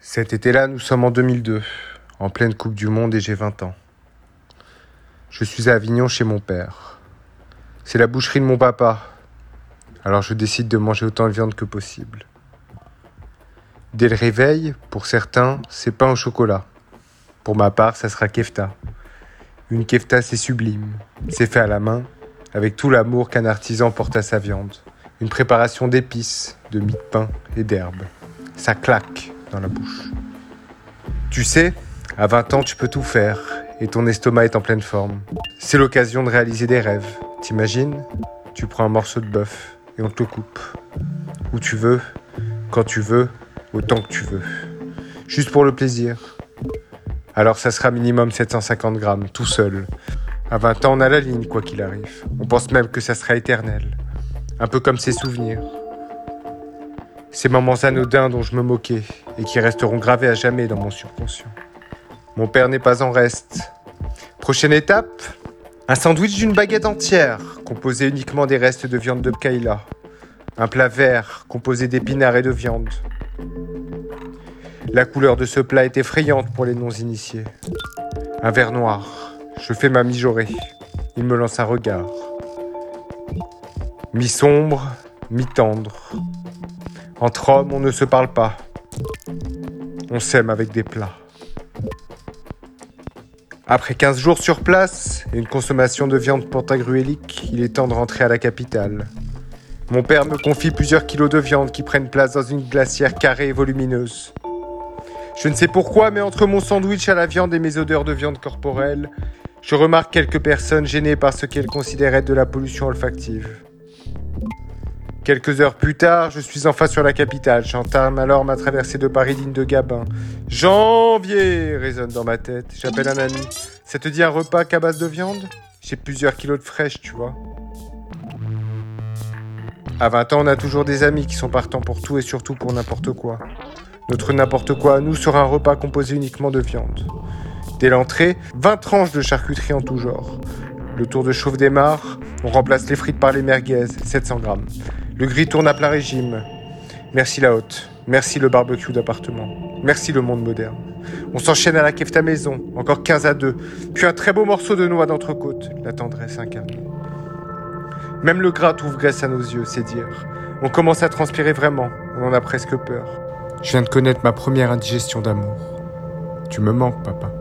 Cet été-là, nous sommes en 2002, en pleine Coupe du Monde et j'ai 20 ans. Je suis à Avignon chez mon père. C'est la boucherie de mon papa, alors je décide de manger autant de viande que possible. Dès le réveil, pour certains, c'est pain au chocolat. Pour ma part, ça sera kefta. Une kefta, c'est sublime. C'est fait à la main, avec tout l'amour qu'un artisan porte à sa viande. Une préparation d'épices, de mie de pain et d'herbes. Ça claque dans la bouche. Tu sais, à 20 ans, tu peux tout faire et ton estomac est en pleine forme. C'est l'occasion de réaliser des rêves. T'imagines Tu prends un morceau de bœuf et on te le coupe. Où tu veux, quand tu veux, autant que tu veux. Juste pour le plaisir. Alors ça sera minimum 750 grammes, tout seul. À 20 ans, on a la ligne, quoi qu'il arrive. On pense même que ça sera éternel. Un peu comme ses souvenirs. Ces moments anodins dont je me moquais et qui resteront gravés à jamais dans mon subconscient. Mon père n'est pas en reste. Prochaine étape Un sandwich d'une baguette entière, composé uniquement des restes de viande de Kaila. Un plat vert, composé d'épinards et de viande. La couleur de ce plat est effrayante pour les non-initiés. Un verre noir. Je fais ma mijaurée. Il me lance un regard. Mi-sombre, mi-tendre. Entre hommes, on ne se parle pas. On s'aime avec des plats. Après 15 jours sur place et une consommation de viande pantagruélique, il est temps de rentrer à la capitale. Mon père me confie plusieurs kilos de viande qui prennent place dans une glacière carrée et volumineuse. Je ne sais pourquoi, mais entre mon sandwich à la viande et mes odeurs de viande corporelle, je remarque quelques personnes gênées par ce qu'elles considèrent être de la pollution olfactive. Quelques heures plus tard, je suis enfin sur la capitale. J'entame alors ma traversée de Paris digne de Gabin. Janvier résonne dans ma tête. J'appelle un ami. Ça te dit un repas qu'à base de viande? J'ai plusieurs kilos de fraîche, tu vois. À 20 ans, on a toujours des amis qui sont partants pour tout et surtout pour n'importe quoi. Notre n'importe quoi à nous sera un repas composé uniquement de viande. Dès l'entrée, 20 tranches de charcuterie en tout genre. Le tour de chauffe démarre, on remplace les frites par les merguez, 700 grammes. Le gris tourne à plein régime. Merci la haute. Merci le barbecue d'appartement. Merci le monde moderne. On s'enchaîne à la kefta maison, encore 15 à 2. Puis un très beau morceau de noix d'entrecôte, la tendresse incarnée. Même le gras trouve graisse à nos yeux, c'est dire. On commence à transpirer vraiment, on en a presque peur. Je viens de connaître ma première indigestion d'amour. Tu me manques, papa.